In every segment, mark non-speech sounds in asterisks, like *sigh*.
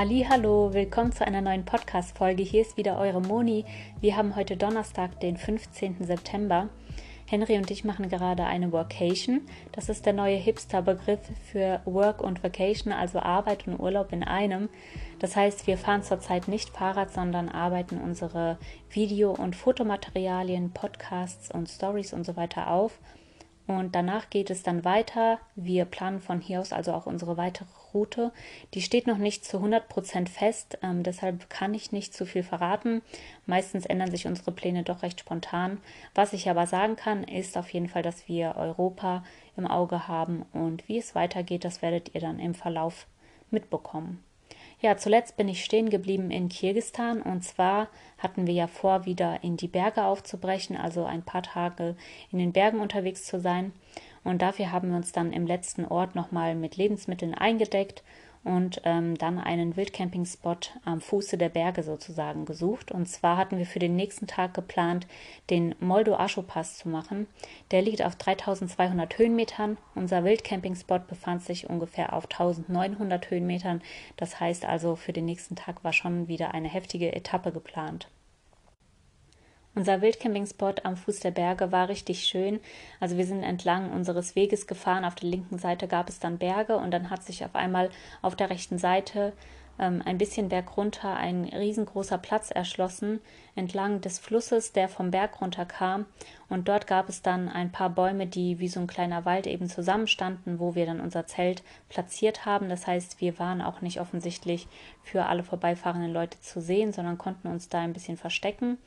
Hallo, willkommen zu einer neuen Podcast Folge. Hier ist wieder eure Moni. Wir haben heute Donnerstag, den 15. September. Henry und ich machen gerade eine Workation. Das ist der neue Hipster-Begriff für Work und Vacation, also Arbeit und Urlaub in einem. Das heißt, wir fahren zurzeit nicht Fahrrad, sondern arbeiten unsere Video- und Fotomaterialien, Podcasts und Stories und so weiter auf. Und danach geht es dann weiter. Wir planen von hier aus also auch unsere weitere Route. Die steht noch nicht zu 100% fest, ähm, deshalb kann ich nicht zu viel verraten. Meistens ändern sich unsere Pläne doch recht spontan. Was ich aber sagen kann, ist auf jeden Fall, dass wir Europa im Auge haben und wie es weitergeht, das werdet ihr dann im Verlauf mitbekommen. Ja, zuletzt bin ich stehen geblieben in Kirgistan und zwar hatten wir ja vor, wieder in die Berge aufzubrechen, also ein paar Tage in den Bergen unterwegs zu sein. Und dafür haben wir uns dann im letzten Ort nochmal mit Lebensmitteln eingedeckt und ähm, dann einen Wildcamping-Spot am Fuße der Berge sozusagen gesucht. Und zwar hatten wir für den nächsten Tag geplant, den Moldo-Ascho-Pass zu machen. Der liegt auf 3200 Höhenmetern. Unser Wildcamping-Spot befand sich ungefähr auf 1900 Höhenmetern. Das heißt also, für den nächsten Tag war schon wieder eine heftige Etappe geplant. Unser Wildcamping-Spot am Fuß der Berge war richtig schön. Also wir sind entlang unseres Weges gefahren. Auf der linken Seite gab es dann Berge und dann hat sich auf einmal auf der rechten Seite ähm, ein bisschen bergunter ein riesengroßer Platz erschlossen entlang des Flusses, der vom Berg runterkam. Und dort gab es dann ein paar Bäume, die wie so ein kleiner Wald eben zusammenstanden, wo wir dann unser Zelt platziert haben. Das heißt, wir waren auch nicht offensichtlich für alle vorbeifahrenden Leute zu sehen, sondern konnten uns da ein bisschen verstecken.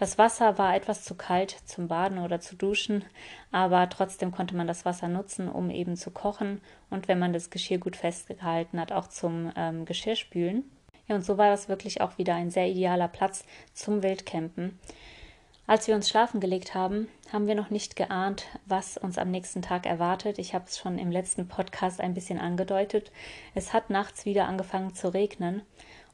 Das Wasser war etwas zu kalt zum Baden oder zu duschen, aber trotzdem konnte man das Wasser nutzen, um eben zu kochen und wenn man das Geschirr gut festgehalten hat, auch zum ähm, Geschirrspülen. Ja, und so war das wirklich auch wieder ein sehr idealer Platz zum Wildcampen. Als wir uns schlafen gelegt haben, haben wir noch nicht geahnt, was uns am nächsten Tag erwartet. Ich habe es schon im letzten Podcast ein bisschen angedeutet. Es hat nachts wieder angefangen zu regnen.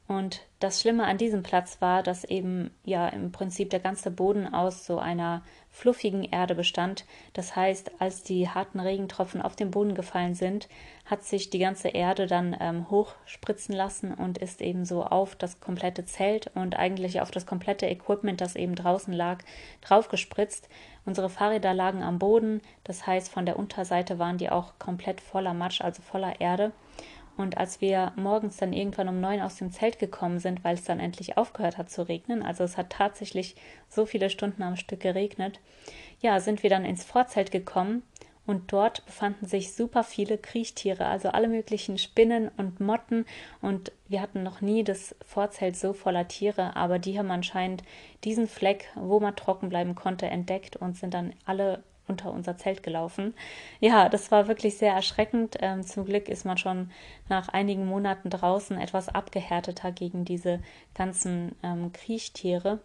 Und das Schlimme an diesem Platz war, dass eben ja im Prinzip der ganze Boden aus so einer fluffigen Erde bestand. Das heißt, als die harten Regentropfen auf den Boden gefallen sind, hat sich die ganze Erde dann ähm, hochspritzen lassen und ist eben so auf das komplette Zelt und eigentlich auf das komplette Equipment, das eben draußen lag, draufgespritzt. Unsere Fahrräder lagen am Boden, das heißt, von der Unterseite waren die auch komplett voller Matsch, also voller Erde. Und als wir morgens dann irgendwann um neun aus dem Zelt gekommen sind, weil es dann endlich aufgehört hat zu regnen, also es hat tatsächlich so viele Stunden am Stück geregnet, ja, sind wir dann ins Vorzelt gekommen und dort befanden sich super viele Kriechtiere, also alle möglichen Spinnen und Motten. Und wir hatten noch nie das Vorzelt so voller Tiere, aber die haben anscheinend diesen Fleck, wo man trocken bleiben konnte, entdeckt und sind dann alle unter unser Zelt gelaufen. Ja, das war wirklich sehr erschreckend. Ähm, zum Glück ist man schon nach einigen Monaten draußen etwas abgehärteter gegen diese ganzen ähm, Kriechtiere.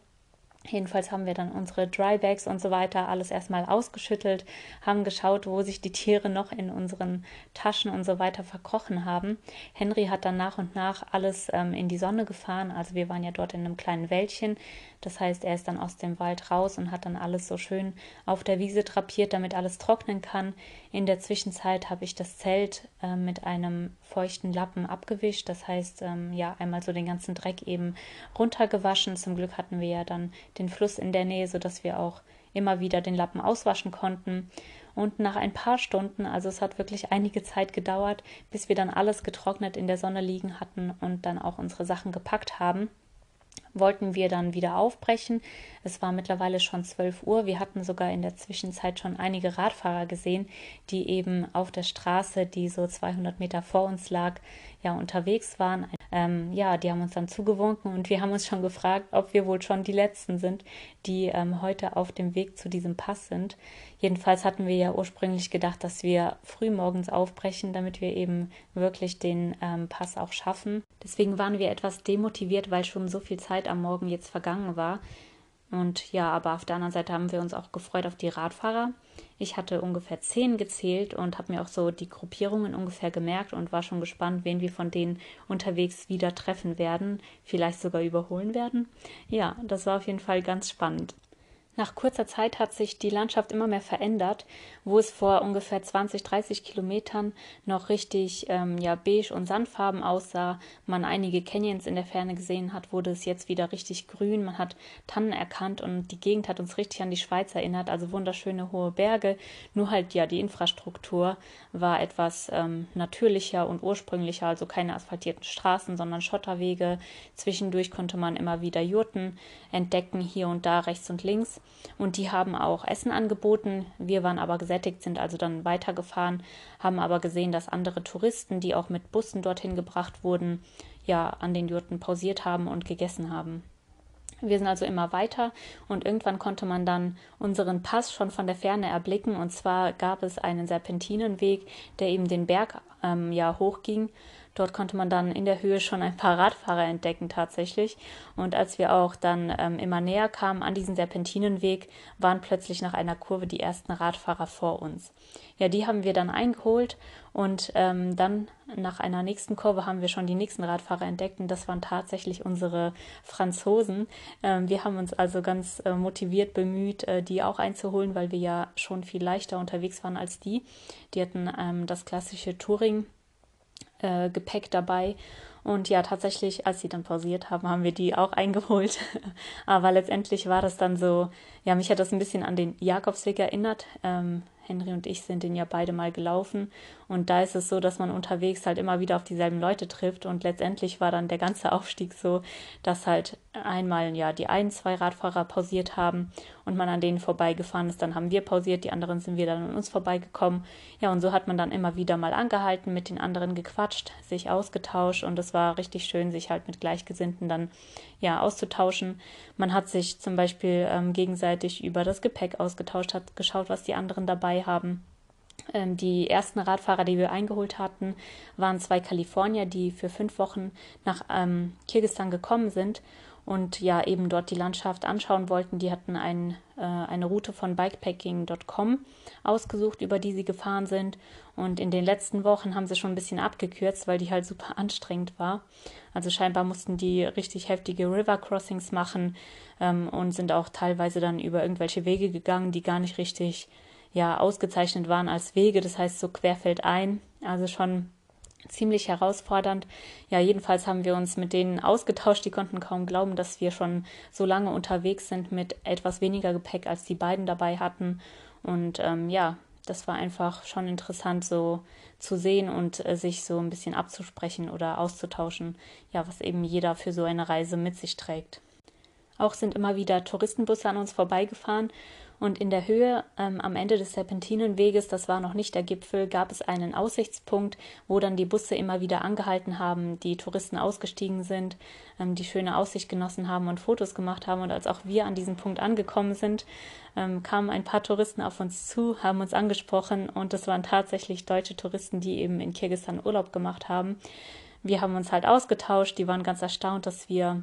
Jedenfalls haben wir dann unsere Drybags und so weiter alles erstmal ausgeschüttelt, haben geschaut, wo sich die Tiere noch in unseren Taschen und so weiter verkrochen haben. Henry hat dann nach und nach alles ähm, in die Sonne gefahren. Also wir waren ja dort in einem kleinen Wäldchen. Das heißt, er ist dann aus dem Wald raus und hat dann alles so schön auf der Wiese drapiert, damit alles trocknen kann. In der Zwischenzeit habe ich das Zelt äh, mit einem feuchten Lappen abgewischt. Das heißt, ähm, ja, einmal so den ganzen Dreck eben runtergewaschen. Zum Glück hatten wir ja dann den Fluss in der Nähe, sodass wir auch immer wieder den Lappen auswaschen konnten. Und nach ein paar Stunden, also es hat wirklich einige Zeit gedauert, bis wir dann alles getrocknet in der Sonne liegen hatten und dann auch unsere Sachen gepackt haben, wollten wir dann wieder aufbrechen. Es war mittlerweile schon 12 Uhr. Wir hatten sogar in der Zwischenzeit schon einige Radfahrer gesehen, die eben auf der Straße, die so 200 Meter vor uns lag, ja unterwegs waren. Ähm, ja, die haben uns dann zugewunken und wir haben uns schon gefragt, ob wir wohl schon die Letzten sind, die ähm, heute auf dem Weg zu diesem Pass sind. Jedenfalls hatten wir ja ursprünglich gedacht, dass wir früh morgens aufbrechen, damit wir eben wirklich den ähm, Pass auch schaffen. Deswegen waren wir etwas demotiviert, weil schon so viel Zeit am Morgen jetzt vergangen war. Und ja, aber auf der anderen Seite haben wir uns auch gefreut auf die Radfahrer. Ich hatte ungefähr zehn gezählt und habe mir auch so die Gruppierungen ungefähr gemerkt und war schon gespannt, wen wir von denen unterwegs wieder treffen werden, vielleicht sogar überholen werden. Ja, das war auf jeden Fall ganz spannend. Nach kurzer Zeit hat sich die Landschaft immer mehr verändert, wo es vor ungefähr 20, 30 Kilometern noch richtig ähm, ja, beige und sandfarben aussah, man einige Canyons in der Ferne gesehen hat, wurde es jetzt wieder richtig grün, man hat Tannen erkannt und die Gegend hat uns richtig an die Schweiz erinnert, also wunderschöne hohe Berge, nur halt ja die Infrastruktur war etwas ähm, natürlicher und ursprünglicher, also keine asphaltierten Straßen, sondern Schotterwege, zwischendurch konnte man immer wieder Jurten entdecken, hier und da rechts und links und die haben auch Essen angeboten. Wir waren aber gesättigt, sind also dann weitergefahren, haben aber gesehen, dass andere Touristen, die auch mit Bussen dorthin gebracht wurden, ja an den Jurten pausiert haben und gegessen haben. Wir sind also immer weiter und irgendwann konnte man dann unseren Pass schon von der Ferne erblicken. Und zwar gab es einen Serpentinenweg, der eben den Berg ähm, ja hochging Dort konnte man dann in der Höhe schon ein paar Radfahrer entdecken tatsächlich. Und als wir auch dann ähm, immer näher kamen an diesen Serpentinenweg, waren plötzlich nach einer Kurve die ersten Radfahrer vor uns. Ja, die haben wir dann eingeholt und ähm, dann nach einer nächsten Kurve haben wir schon die nächsten Radfahrer entdeckt und das waren tatsächlich unsere Franzosen. Ähm, wir haben uns also ganz äh, motiviert bemüht, äh, die auch einzuholen, weil wir ja schon viel leichter unterwegs waren als die. Die hatten ähm, das klassische Touring äh, Gepäck dabei. Und ja, tatsächlich, als sie dann pausiert haben, haben wir die auch *laughs* eingeholt. Aber letztendlich war das dann so, ja, mich hat das ein bisschen an den Jakobsweg erinnert. Ähm, Henry und ich sind den ja beide mal gelaufen. Und da ist es so, dass man unterwegs halt immer wieder auf dieselben Leute trifft. Und letztendlich war dann der ganze Aufstieg so, dass halt einmal ja die ein, zwei Radfahrer pausiert haben und man an denen vorbeigefahren ist. Dann haben wir pausiert, die anderen sind wieder an uns vorbeigekommen. Ja, und so hat man dann immer wieder mal angehalten, mit den anderen gequatscht, sich ausgetauscht. Und es war richtig schön, sich halt mit Gleichgesinnten dann ja auszutauschen. Man hat sich zum Beispiel ähm, gegenseitig über das Gepäck ausgetauscht, hat geschaut, was die anderen dabei haben. Ähm, die ersten Radfahrer, die wir eingeholt hatten, waren zwei Kalifornier, die für fünf Wochen nach ähm, Kirgisistan gekommen sind und ja eben dort die Landschaft anschauen wollten. Die hatten ein, äh, eine Route von bikepacking.com ausgesucht, über die sie gefahren sind. Und in den letzten Wochen haben sie schon ein bisschen abgekürzt, weil die halt super *laughs* anstrengend war. Also scheinbar mussten die richtig heftige River Crossings machen ähm, und sind auch teilweise dann über irgendwelche Wege gegangen, die gar nicht richtig ja ausgezeichnet waren als Wege. Das heißt so querfeldein. Also schon ziemlich herausfordernd. Ja, jedenfalls haben wir uns mit denen ausgetauscht. Die konnten kaum glauben, dass wir schon so lange unterwegs sind mit etwas weniger Gepäck, als die beiden dabei hatten. Und ähm, ja, das war einfach schon interessant, so zu sehen und äh, sich so ein bisschen abzusprechen oder auszutauschen, ja, was eben jeder für so eine Reise mit sich trägt. Auch sind immer wieder Touristenbusse an uns vorbeigefahren und in der Höhe ähm, am Ende des Serpentinenweges, das war noch nicht der Gipfel, gab es einen Aussichtspunkt, wo dann die Busse immer wieder angehalten haben, die Touristen ausgestiegen sind, ähm, die schöne Aussicht genossen haben und Fotos gemacht haben. Und als auch wir an diesem Punkt angekommen sind, ähm, kamen ein paar Touristen auf uns zu, haben uns angesprochen und es waren tatsächlich deutsche Touristen, die eben in Kirgisistan Urlaub gemacht haben. Wir haben uns halt ausgetauscht, die waren ganz erstaunt, dass wir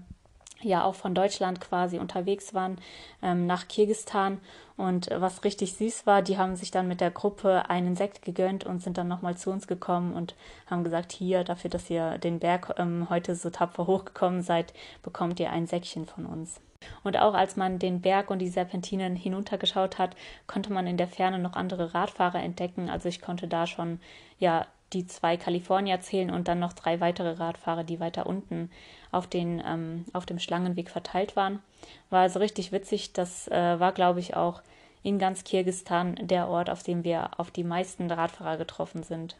ja auch von Deutschland quasi unterwegs waren ähm, nach Kirgistan. Und was richtig süß war, die haben sich dann mit der Gruppe einen Sekt gegönnt und sind dann nochmal zu uns gekommen und haben gesagt, hier, dafür, dass ihr den Berg ähm, heute so tapfer hochgekommen seid, bekommt ihr ein Säckchen von uns. Und auch als man den Berg und die Serpentinen hinuntergeschaut hat, konnte man in der Ferne noch andere Radfahrer entdecken. Also ich konnte da schon ja die zwei Kalifornier zählen und dann noch drei weitere Radfahrer, die weiter unten auf, den, ähm, auf dem Schlangenweg verteilt waren. War also richtig witzig. Das äh, war, glaube ich, auch in ganz Kirgistan der Ort, auf dem wir auf die meisten Radfahrer getroffen sind.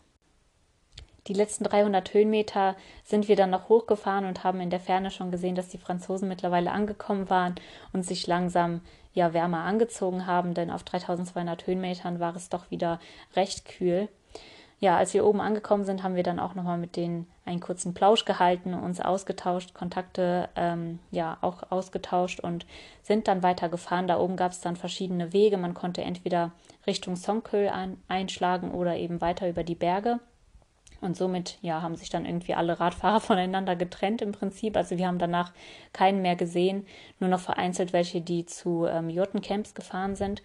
Die letzten 300 Höhenmeter sind wir dann noch hochgefahren und haben in der Ferne schon gesehen, dass die Franzosen mittlerweile angekommen waren und sich langsam ja wärmer angezogen haben, denn auf 3200 Höhenmetern war es doch wieder recht kühl ja, als wir oben angekommen sind, haben wir dann auch nochmal mit denen einen kurzen Plausch gehalten, uns ausgetauscht, Kontakte ähm, ja auch ausgetauscht und sind dann weitergefahren. Da oben gab es dann verschiedene Wege. Man konnte entweder Richtung Songkö ein, einschlagen oder eben weiter über die Berge. Und somit ja, haben sich dann irgendwie alle Radfahrer *laughs* voneinander getrennt im Prinzip. Also wir haben danach keinen mehr gesehen, nur noch vereinzelt welche, die zu ähm, Jurtencamps gefahren sind.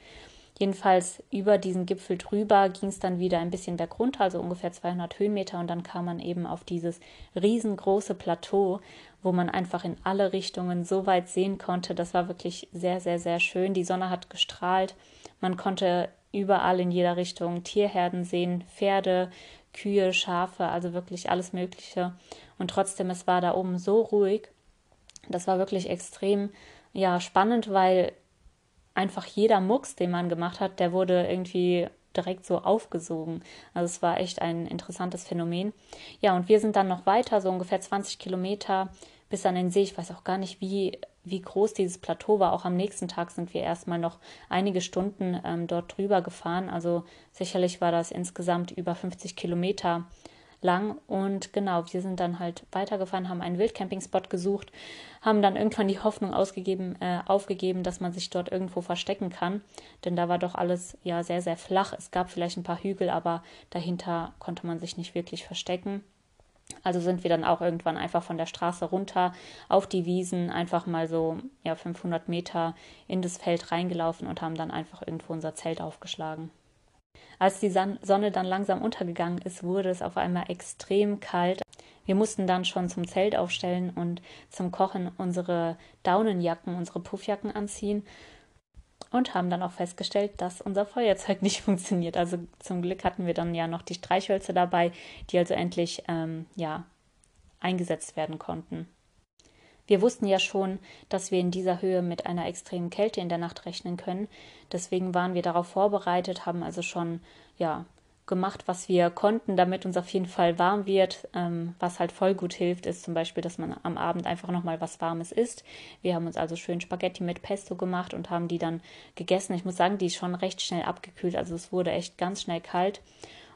Jedenfalls über diesen Gipfel drüber ging es dann wieder ein bisschen bergunter, also ungefähr 200 Höhenmeter und dann kam man eben auf dieses riesengroße Plateau, wo man einfach in alle Richtungen so weit sehen konnte. Das war wirklich sehr, sehr, sehr schön. Die Sonne hat gestrahlt. Man konnte überall in jeder Richtung Tierherden sehen, Pferde, Kühe, Schafe, also wirklich alles Mögliche. Und trotzdem, es war da oben so ruhig. Das war wirklich extrem ja, spannend, weil einfach jeder Mucks, den man gemacht hat, der wurde irgendwie direkt so aufgesogen. Also es war echt ein interessantes Phänomen. Ja, und wir sind dann noch weiter, so ungefähr 20 Kilometer bis an den See. Ich weiß auch gar nicht, wie, wie groß dieses Plateau war. Auch am nächsten Tag sind wir erstmal noch einige Stunden ähm, dort drüber gefahren. Also sicherlich war das insgesamt über 50 Kilometer lang. Und genau, wir sind dann halt weitergefahren, haben einen Wildcampingspot gesucht, haben dann irgendwann die Hoffnung ausgegeben, äh, aufgegeben, dass man sich dort irgendwo verstecken kann. Denn da war doch alles ja sehr, sehr flach. Es gab vielleicht ein paar Hügel, aber dahinter konnte man sich nicht wirklich verstecken. Also sind wir dann auch irgendwann einfach von der Straße runter auf die Wiesen, einfach mal so ja, 500 Meter in das Feld reingelaufen und haben dann einfach irgendwo unser Zelt aufgeschlagen. Als die Sonne dann langsam untergegangen ist, wurde es auf einmal extrem kalt. Wir mussten dann schon zum Zelt aufstellen und zum Kochen unsere Daunenjacken, unsere Puffjacken anziehen und haben dann auch festgestellt, dass unser Feuerzeug *laughs* nicht funktioniert. Also zum Glück hatten wir dann ja noch die Streichhölzer dabei, die also endlich ähm, ja eingesetzt werden konnten. Wir wussten ja schon, dass wir in dieser Höhe mit einer extremen Kälte in der Nacht rechnen können. Deswegen waren wir darauf vorbereitet, haben also schon ja gemacht, was wir konnten, damit uns auf jeden Fall warm wird. Ähm, was halt voll gut hilft, ist zum Beispiel, dass man am Abend einfach nochmal was Warmes isst. Wir haben uns also schön Spaghetti mit Pesto gemacht und haben die dann gegessen. Ich muss sagen, die ist schon recht schnell abgekühlt, also es wurde echt ganz schnell kalt.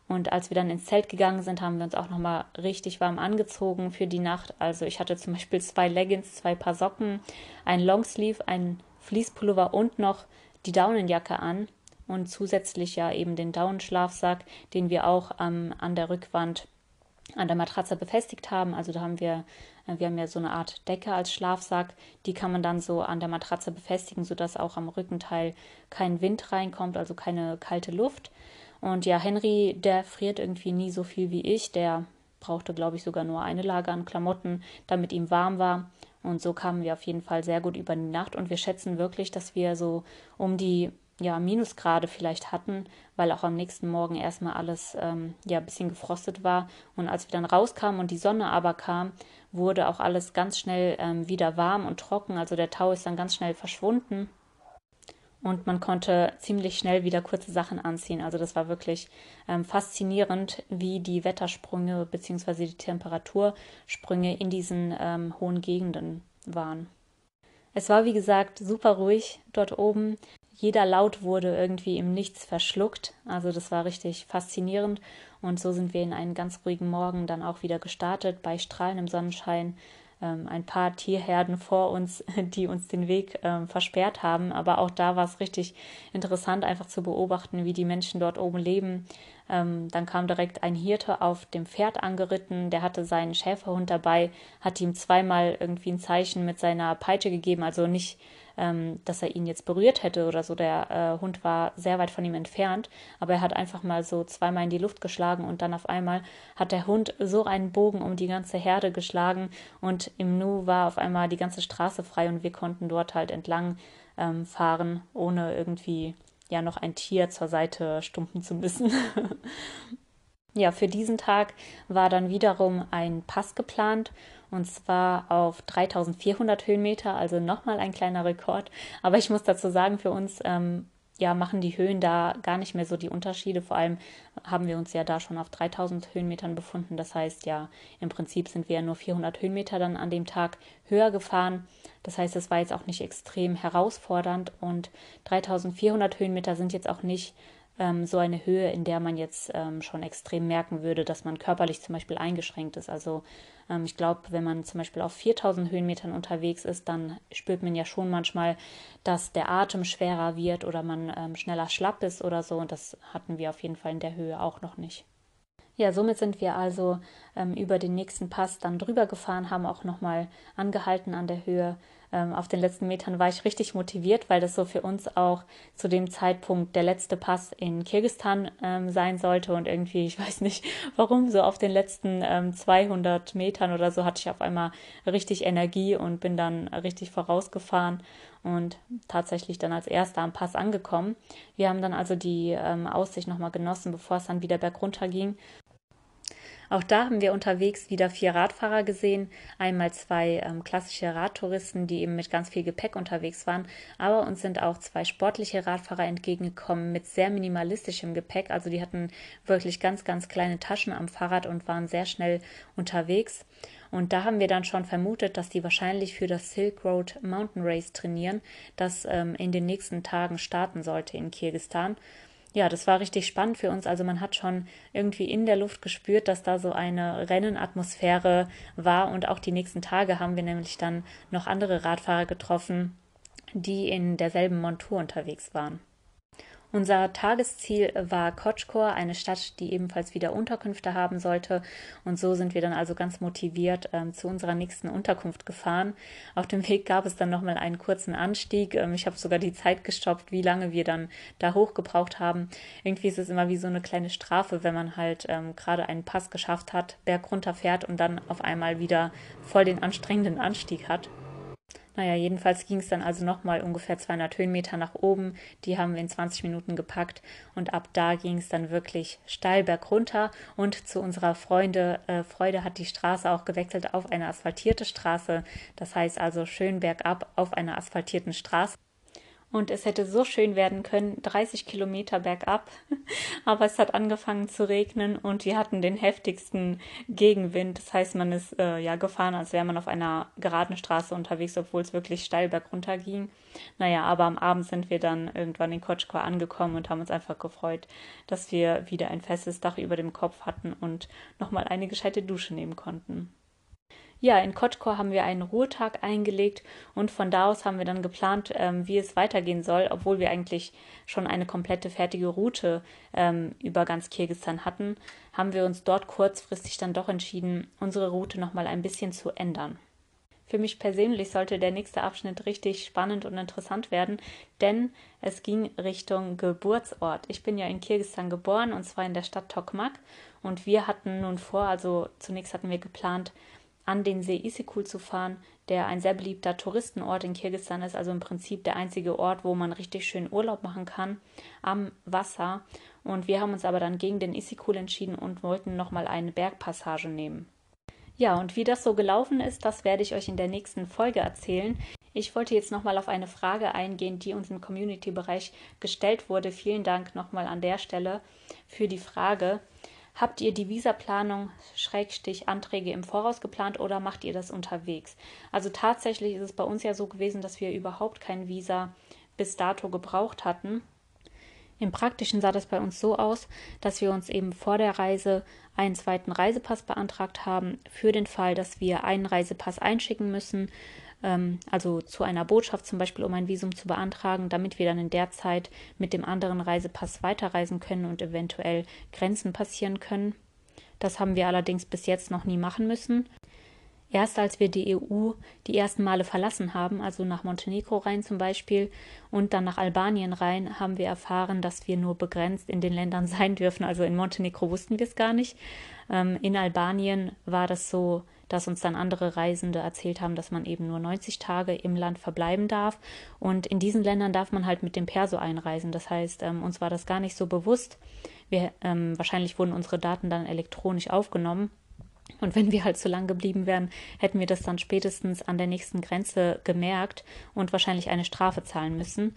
Und als wir dann ins Zelt gegangen sind, haben wir uns auch nochmal richtig warm angezogen für die Nacht. Also ich hatte zum Beispiel zwei Leggings, zwei Paar Socken, ein Longsleeve, ein Fließpullover und noch die Daunenjacke an. Und zusätzlich ja eben den Daunenschlafsack, den wir auch ähm, an der Rückwand an der Matratze befestigt haben. Also da haben wir, äh, wir haben ja so eine Art Decke als Schlafsack. Die kann man dann so an der Matratze befestigen, sodass auch am Rückenteil kein Wind reinkommt, also keine kalte Luft. Und ja, Henry, der friert irgendwie nie so viel wie ich. Der brauchte, glaube ich, sogar nur eine Lage an Klamotten, damit ihm warm war. Und so kamen wir auf jeden Fall sehr gut über die Nacht. Und wir schätzen wirklich, dass wir so um die ja, Minusgrade vielleicht hatten, weil auch am nächsten Morgen erstmal alles ähm, ja ein bisschen gefrostet war. Und als wir dann rauskamen und die Sonne aber kam, wurde auch alles ganz schnell ähm, wieder warm und trocken. Also der Tau ist dann ganz schnell verschwunden und man konnte ziemlich schnell wieder kurze Sachen anziehen. Also das war wirklich ähm, faszinierend, wie die Wettersprünge bzw. die Temperatursprünge in diesen ähm, hohen Gegenden waren. Es war wie gesagt super ruhig dort oben. Jeder Laut wurde irgendwie im Nichts verschluckt. Also das war richtig faszinierend. Und so sind wir in einen ganz ruhigen Morgen dann auch wieder gestartet bei strahlendem Sonnenschein ein paar Tierherden vor uns, *laughs* die uns den Weg ähm, versperrt haben. Aber auch da war es richtig interessant, einfach zu beobachten, wie die Menschen dort oben leben. Ähm, dann kam direkt ein Hirte auf dem Pferd angeritten, der hatte seinen Schäferhund dabei, hat ihm zweimal irgendwie ein Zeichen mit seiner Peitsche gegeben, also nicht ähm, dass er ihn jetzt berührt hätte oder so. Der äh, Hund war sehr weit von ihm entfernt, aber er hat einfach mal so zweimal in die Luft geschlagen und dann auf einmal hat der Hund so einen Bogen um die ganze Herde geschlagen und im Nu war auf einmal die ganze Straße frei und wir konnten dort halt entlang ähm, fahren, ohne irgendwie ja noch ein Tier zur Seite stumpen zu müssen. *laughs* ja, für diesen Tag war dann wiederum ein Pass geplant und zwar auf 3400 Höhenmeter, also nochmal ein kleiner Rekord. Aber ich muss dazu sagen, für uns ähm, ja, machen die Höhen da gar nicht mehr so die Unterschiede. Vor allem haben wir uns ja da schon auf 3000 Höhenmetern befunden. Das heißt ja, im Prinzip sind wir ja nur 400 Höhenmeter dann an dem Tag höher gefahren. Das heißt, es war jetzt auch nicht extrem herausfordernd und 3400 Höhenmeter sind jetzt auch nicht ähm, so eine Höhe, in der man jetzt ähm, schon extrem merken würde, dass man körperlich zum Beispiel eingeschränkt ist. Also ähm, ich glaube, wenn man zum Beispiel auf 4000 Höhenmetern unterwegs ist, dann spürt man ja schon manchmal, dass der Atem schwerer wird oder man ähm, schneller schlapp ist oder so. Und das hatten wir auf jeden Fall in der Höhe auch noch nicht. Ja, somit sind wir also ähm, über den nächsten Pass dann drüber gefahren, haben auch nochmal angehalten an der Höhe, ähm, auf den letzten Metern war ich richtig motiviert, weil das so für uns auch zu dem Zeitpunkt der letzte Pass in Kirgistan ähm, sein sollte und irgendwie, ich *laughs* weiß nicht warum, so auf den letzten ähm, 200 Metern oder so hatte ich auf einmal richtig Energie und bin dann richtig vorausgefahren und tatsächlich dann als erster am Pass angekommen. Wir haben dann also die ähm, Aussicht nochmal genossen, bevor es dann wieder bergunter ging auch da haben wir unterwegs wieder vier Radfahrer gesehen. Einmal zwei ähm, klassische Radtouristen, die eben mit ganz viel Gepäck unterwegs waren. Aber uns sind auch zwei sportliche Radfahrer entgegengekommen mit sehr minimalistischem Gepäck. Also die hatten wirklich ganz, ganz kleine Taschen am Fahrrad und waren sehr schnell unterwegs. Und da haben wir dann schon vermutet, dass die wahrscheinlich für das Silk Road Mountain Race trainieren, das ähm, in den nächsten Tagen starten sollte in Kirgistan ja, das war richtig spannend für uns. Also man hat schon irgendwie in der Luft gespürt, dass da so eine Rennenatmosphäre war. Und auch die nächsten Tage haben wir nämlich dann noch andere Radfahrer getroffen, die in derselben Montur unterwegs waren. Unser Tagesziel war Kochkor, eine Stadt, die ebenfalls wieder Unterkünfte haben sollte. Und so sind wir dann also ganz motiviert ähm, zu unserer nächsten Unterkunft gefahren. Auf dem Weg gab es dann nochmal einen kurzen Anstieg. Ähm, ich habe sogar die Zeit gestoppt, wie lange wir dann da hochgebraucht haben. Irgendwie ist es immer wie so eine kleine Strafe, wenn man halt ähm, gerade einen Pass geschafft hat, berg runterfährt und dann auf einmal wieder voll den anstrengenden Anstieg hat. Naja, jedenfalls ging es dann also nochmal ungefähr 200 Höhenmeter nach oben. Die haben wir in 20 Minuten gepackt und ab da ging es dann wirklich steil bergunter. Und zu unserer Freunde, äh, Freude hat die Straße auch gewechselt auf eine asphaltierte Straße. Das heißt also schön bergab auf einer asphaltierten Straße. Und es hätte so schön werden können, 30 Kilometer bergab. *laughs* Aber es hat angefangen zu regnen und wir hatten den heftigsten Gegenwind. Das heißt, man ist äh, ja gefahren, als wäre man auf einer geraden Straße unterwegs, obwohl es wirklich steil bergunter ging. Naja, aber am Abend sind wir dann irgendwann in Kotschkor angekommen und haben uns einfach gefreut, dass wir wieder ein festes Dach über dem Kopf hatten und nochmal eine gescheite Dusche nehmen konnten. Ja, in Kotkor haben wir einen Ruhetag eingelegt und von da aus haben wir dann geplant, ähm, wie es weitergehen soll, obwohl wir eigentlich schon eine komplette fertige Route ähm, über ganz Kirgisistan hatten, haben wir uns dort kurzfristig dann doch entschieden, unsere Route nochmal ein bisschen zu ändern. Für mich persönlich sollte der nächste Abschnitt richtig spannend und interessant werden, denn es ging Richtung Geburtsort. Ich bin ja in Kirgisistan geboren und zwar in der Stadt Tokmak und wir hatten nun vor, also zunächst hatten wir geplant, an den See Isikul zu fahren, der ein sehr beliebter Touristenort in Kirgisistan ist, also im Prinzip der einzige Ort, wo man richtig schön Urlaub machen kann am Wasser. Und wir haben uns aber dann gegen den Isikul entschieden und wollten nochmal eine Bergpassage nehmen. Ja, und wie das so gelaufen ist, das werde ich euch in der nächsten Folge erzählen. Ich wollte jetzt nochmal auf eine Frage eingehen, die uns im Community-Bereich gestellt wurde. Vielen Dank nochmal an der Stelle für die Frage. Habt ihr die Visaplanung, Schrägstich, Anträge im Voraus geplant oder macht ihr das unterwegs? Also tatsächlich ist es bei uns ja so gewesen, dass wir überhaupt kein Visa bis dato gebraucht hatten. Im Praktischen sah das bei uns so aus, dass wir uns eben vor der Reise einen zweiten Reisepass beantragt haben, für den Fall, dass wir einen Reisepass einschicken müssen, ähm, also zu einer Botschaft zum Beispiel, um ein Visum zu beantragen, damit wir dann in der Zeit mit dem anderen Reisepass weiterreisen können und eventuell Grenzen passieren können. Das haben wir allerdings bis jetzt noch nie machen müssen. Erst als wir die EU die ersten Male verlassen haben, also nach Montenegro rein zum Beispiel und dann nach Albanien rein, haben wir erfahren, dass wir nur begrenzt in den Ländern *laughs* sein dürfen. Also in Montenegro wussten wir es gar nicht. Ähm, in Albanien war das so, dass uns dann andere Reisende erzählt haben, dass man eben nur 90 Tage im Land verbleiben darf. Und in diesen Ländern darf man halt mit dem Perso einreisen. Das heißt, ähm, uns war das gar nicht so bewusst. Wir, ähm, wahrscheinlich wurden unsere Daten dann elektronisch aufgenommen. Und wenn wir halt so lang geblieben wären, hätten wir das dann spätestens an der nächsten Grenze gemerkt und wahrscheinlich eine Strafe zahlen müssen.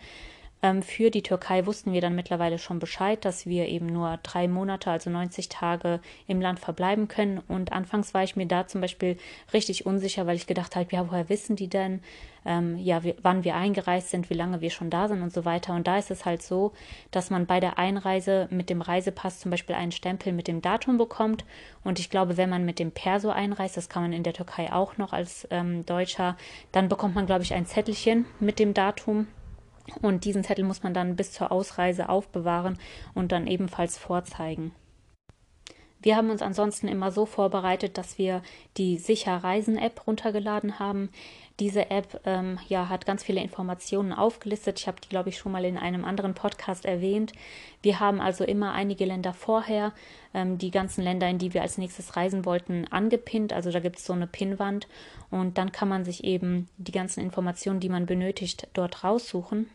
Ähm, für die Türkei wussten wir dann mittlerweile schon Bescheid, dass wir eben nur drei Monate, also 90 Tage im Land verbleiben können. Und anfangs war ich mir da zum Beispiel richtig unsicher, weil ich gedacht habe, ja, woher wissen die denn, ähm, ja, wie, wann wir eingereist sind, wie lange wir schon da sind und so weiter. Und da ist es halt so, dass man bei der Einreise mit dem Reisepass zum Beispiel einen Stempel mit dem Datum bekommt. Und ich glaube, wenn man mit dem Perso einreist, das kann man in der Türkei auch noch als ähm, Deutscher, dann bekommt man, glaube ich, ein Zettelchen mit dem Datum und diesen Zettel muss man dann bis zur Ausreise aufbewahren und dann ebenfalls vorzeigen. Wir haben uns ansonsten immer so vorbereitet, dass wir die Sicher Reisen App runtergeladen haben. Diese App ähm, ja, hat ganz viele Informationen aufgelistet. Ich habe die, glaube ich, schon mal in einem anderen Podcast erwähnt. Wir haben also immer einige Länder vorher, ähm, die ganzen Länder, in die wir als nächstes reisen wollten, angepinnt. Also da gibt es so eine Pinnwand und dann kann man sich eben die ganzen Informationen, die man benötigt, dort raussuchen.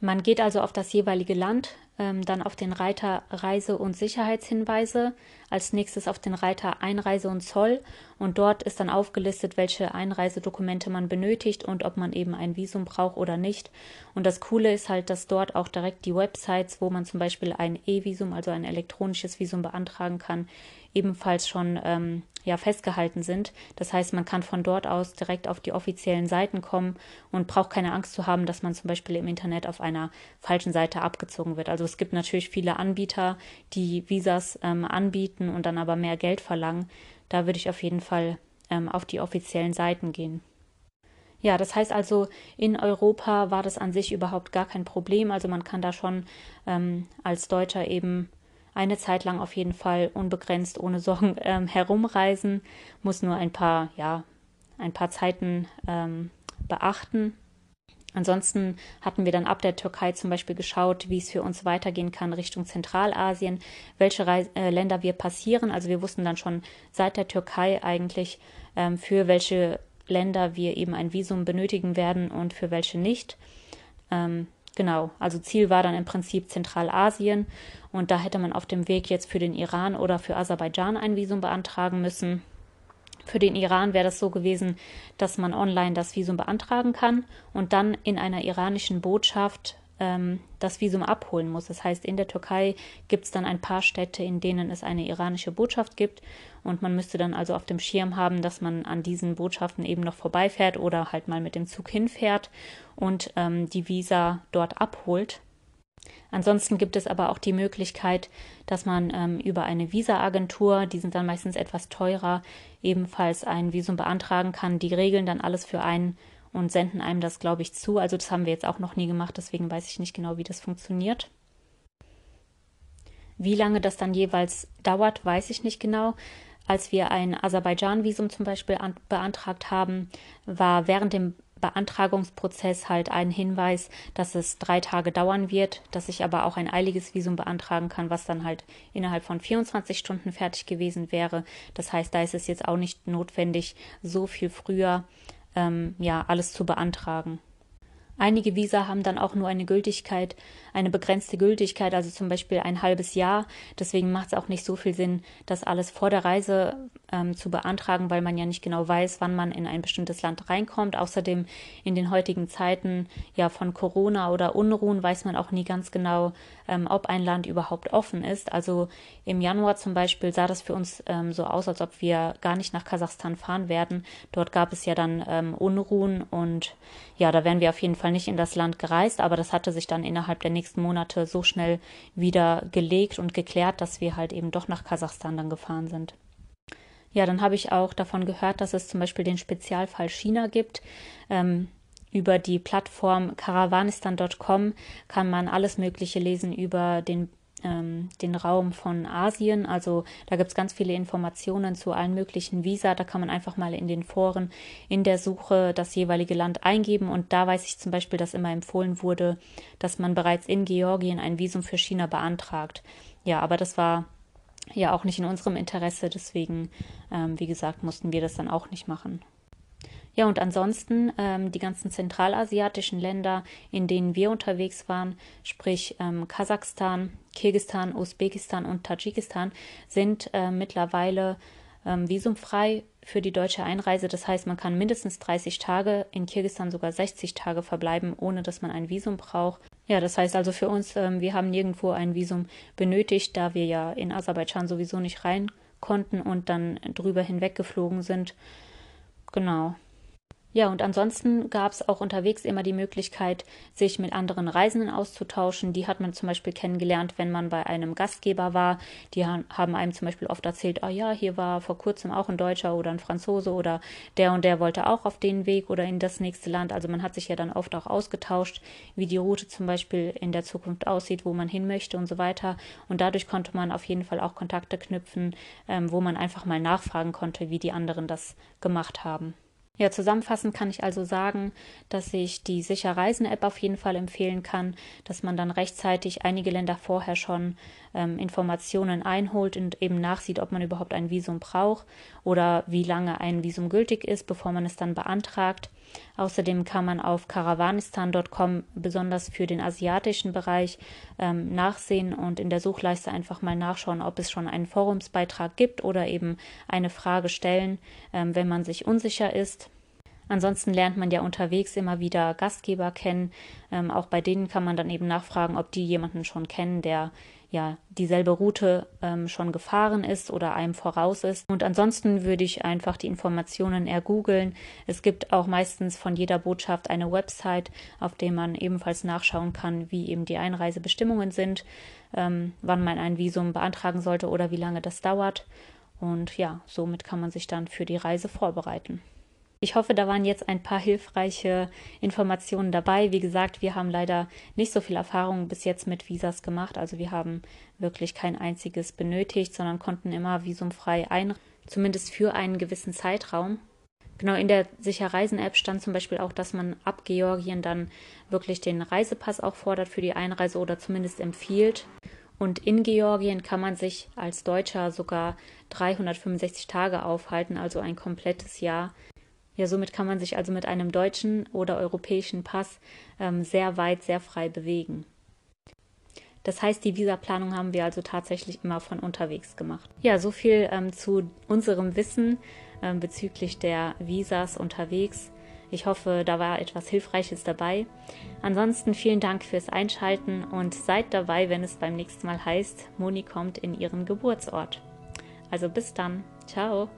Man geht also auf das jeweilige Land, ähm, dann auf den Reiter Reise- und Sicherheitshinweise, als nächstes auf den Reiter Einreise und Zoll und dort ist dann aufgelistet, welche Einreisedokumente man benötigt und ob man eben ein Visum braucht oder nicht. Und das Coole ist halt, dass dort auch direkt die Websites, wo man zum Beispiel ein E-Visum, also ein elektronisches Visum beantragen kann, ebenfalls schon ähm, ja, festgehalten sind. Das heißt, man kann von dort aus direkt auf die offiziellen Seiten kommen und braucht keine Angst zu haben, dass man zum Beispiel im Internet auf einer falschen Seite abgezogen wird. Also es gibt natürlich viele Anbieter, die Visas ähm, anbieten und dann aber mehr Geld verlangen. Da würde ich auf jeden Fall ähm, auf die offiziellen Seiten gehen. Ja, das heißt also, in Europa war das an sich überhaupt gar kein Problem. Also man kann da schon ähm, als Deutscher eben eine Zeit lang auf jeden Fall unbegrenzt ohne Sorgen *laughs* ähm, herumreisen, muss nur ein paar, ja, ein paar Zeiten ähm, beachten. Ansonsten hatten wir dann ab der Türkei zum Beispiel geschaut, wie es für uns weitergehen kann Richtung Zentralasien, welche Reis äh, Länder wir passieren. Also wir wussten dann schon seit der Türkei eigentlich, ähm, für welche Länder wir eben ein Visum benötigen werden und für welche nicht. Ähm, Genau, also Ziel war dann im Prinzip Zentralasien und da hätte man auf dem Weg jetzt für den Iran oder für Aserbaidschan ein Visum beantragen müssen. Für den Iran wäre das so gewesen, dass man online das Visum beantragen kann und dann in einer iranischen Botschaft ähm, das Visum abholen muss. Das heißt, in der Türkei gibt es dann ein paar Städte, in denen es eine iranische Botschaft gibt und man müsste dann also auf dem Schirm haben, dass man an diesen Botschaften eben noch vorbeifährt oder halt mal mit dem Zug hinfährt und ähm, die Visa dort abholt. Ansonsten gibt es aber auch die Möglichkeit, dass man ähm, über eine Visa-Agentur, die sind dann meistens etwas teurer, ebenfalls ein Visum beantragen kann. Die regeln dann alles für einen und senden einem das, glaube ich, zu. Also das haben wir jetzt auch noch nie gemacht, deswegen weiß ich nicht genau, wie das funktioniert. Wie lange das dann jeweils dauert, weiß ich nicht genau. Als wir ein Aserbaidschan-Visum zum Beispiel beantragt haben, war während dem Beantragungsprozess halt ein Hinweis, dass es drei Tage dauern wird, dass ich aber auch ein eiliges Visum beantragen kann, was dann halt innerhalb von 24 Stunden fertig gewesen wäre. Das heißt, da ist es jetzt auch nicht notwendig, so viel früher ähm, ja alles zu beantragen. Einige Visa haben dann auch nur eine Gültigkeit, eine begrenzte Gültigkeit, also zum Beispiel ein halbes Jahr. Deswegen macht es auch nicht so viel Sinn, das alles vor der Reise ähm, zu beantragen, weil man ja nicht genau weiß, wann man in ein bestimmtes Land reinkommt. Außerdem in den heutigen Zeiten ja von Corona oder Unruhen weiß man auch nie ganz genau, ähm, ob ein Land überhaupt offen ist. Also im Januar zum Beispiel sah das für uns ähm, so aus, als ob wir gar nicht nach Kasachstan fahren werden. Dort gab es ja dann ähm, Unruhen und ja, da wären wir auf jeden Fall nicht in das Land gereist, aber das hatte sich dann innerhalb der nächsten Monate so schnell wieder gelegt und geklärt, dass wir halt eben doch nach Kasachstan dann gefahren sind. Ja, dann habe ich auch davon gehört, dass es zum Beispiel den Spezialfall China gibt. Ähm, über die Plattform caravanistan.com kann man alles Mögliche lesen über den ähm, den Raum von Asien. Also da gibt es ganz viele Informationen zu allen möglichen Visa. Da kann man einfach mal in den Foren in der Suche das jeweilige Land eingeben. Und da weiß ich zum Beispiel, dass immer empfohlen wurde, dass man bereits in Georgien ein Visum für China beantragt. Ja, aber das war ja auch nicht in unserem Interesse. Deswegen, ähm, wie gesagt, mussten wir das dann auch nicht machen. Ja, und ansonsten ähm, die ganzen zentralasiatischen Länder, in denen wir unterwegs waren, sprich ähm, Kasachstan, Kirgistan, Usbekistan und Tadschikistan, sind äh, mittlerweile ähm, visumfrei für die deutsche Einreise. Das heißt, man kann mindestens 30 Tage, in Kirgistan sogar 60 Tage verbleiben, ohne dass man ein Visum braucht. Ja, das heißt also für uns, ähm, wir haben nirgendwo ein Visum benötigt, da wir ja in Aserbaidschan sowieso nicht rein konnten und dann drüber hinweggeflogen sind. Genau. Ja, und ansonsten gab es auch unterwegs immer die Möglichkeit, sich mit anderen Reisenden auszutauschen. Die hat man zum Beispiel kennengelernt, wenn man bei einem Gastgeber war. Die haben einem zum Beispiel oft erzählt, oh ja, hier war vor kurzem auch ein Deutscher oder ein Franzose oder der und der wollte auch auf den Weg oder in das nächste Land. Also man hat sich ja dann oft auch ausgetauscht, wie die Route zum Beispiel in der Zukunft aussieht, wo man hin möchte und so weiter. Und dadurch konnte man auf jeden Fall auch Kontakte knüpfen, ähm, wo man einfach mal nachfragen konnte, wie die anderen das gemacht haben. Ja, zusammenfassend kann ich also sagen, dass ich die Sicher Reisen App auf jeden Fall empfehlen kann, dass man dann rechtzeitig einige Länder vorher schon ähm, Informationen einholt und eben nachsieht, ob man überhaupt ein Visum braucht oder wie lange ein Visum gültig ist, bevor man es dann beantragt. Außerdem kann man auf caravanistan.com besonders für den asiatischen Bereich ähm, nachsehen und in der Suchleiste einfach mal nachschauen, ob es schon einen Forumsbeitrag gibt oder eben eine Frage stellen, ähm, wenn man sich unsicher ist. Ansonsten lernt man ja unterwegs immer wieder Gastgeber kennen. Ähm, auch bei denen kann man dann eben nachfragen, ob die jemanden schon kennen, der ja dieselbe Route ähm, schon gefahren ist oder einem voraus ist. Und ansonsten würde ich einfach die Informationen ergoogeln. Es gibt auch meistens von jeder Botschaft eine Website, auf der man ebenfalls nachschauen kann, wie eben die Einreisebestimmungen sind, ähm, wann man ein Visum beantragen sollte oder wie lange das dauert. Und ja, somit kann man sich dann für die Reise vorbereiten. Ich hoffe, da waren jetzt ein paar hilfreiche Informationen dabei. Wie gesagt, wir haben leider nicht so viel Erfahrung bis jetzt mit Visas gemacht. Also wir haben wirklich kein einziges benötigt, sondern konnten immer visumfrei ein, zumindest für einen gewissen Zeitraum. Genau, in der Sicher-Reisen-App stand zum Beispiel auch, dass man ab Georgien dann wirklich den Reisepass auch fordert für die Einreise oder zumindest empfiehlt. Und in Georgien kann man sich als Deutscher sogar 365 Tage aufhalten, also ein komplettes Jahr. Ja, somit kann man sich also mit einem deutschen oder europäischen Pass ähm, sehr weit, sehr frei bewegen. Das heißt, die Visaplanung haben wir also tatsächlich immer von unterwegs gemacht. Ja, so viel ähm, zu unserem Wissen ähm, bezüglich der Visas unterwegs. Ich hoffe, da war etwas Hilfreiches dabei. Ansonsten vielen Dank fürs Einschalten und seid dabei, wenn es beim nächsten Mal heißt, Moni kommt in ihren Geburtsort. Also bis dann. Ciao.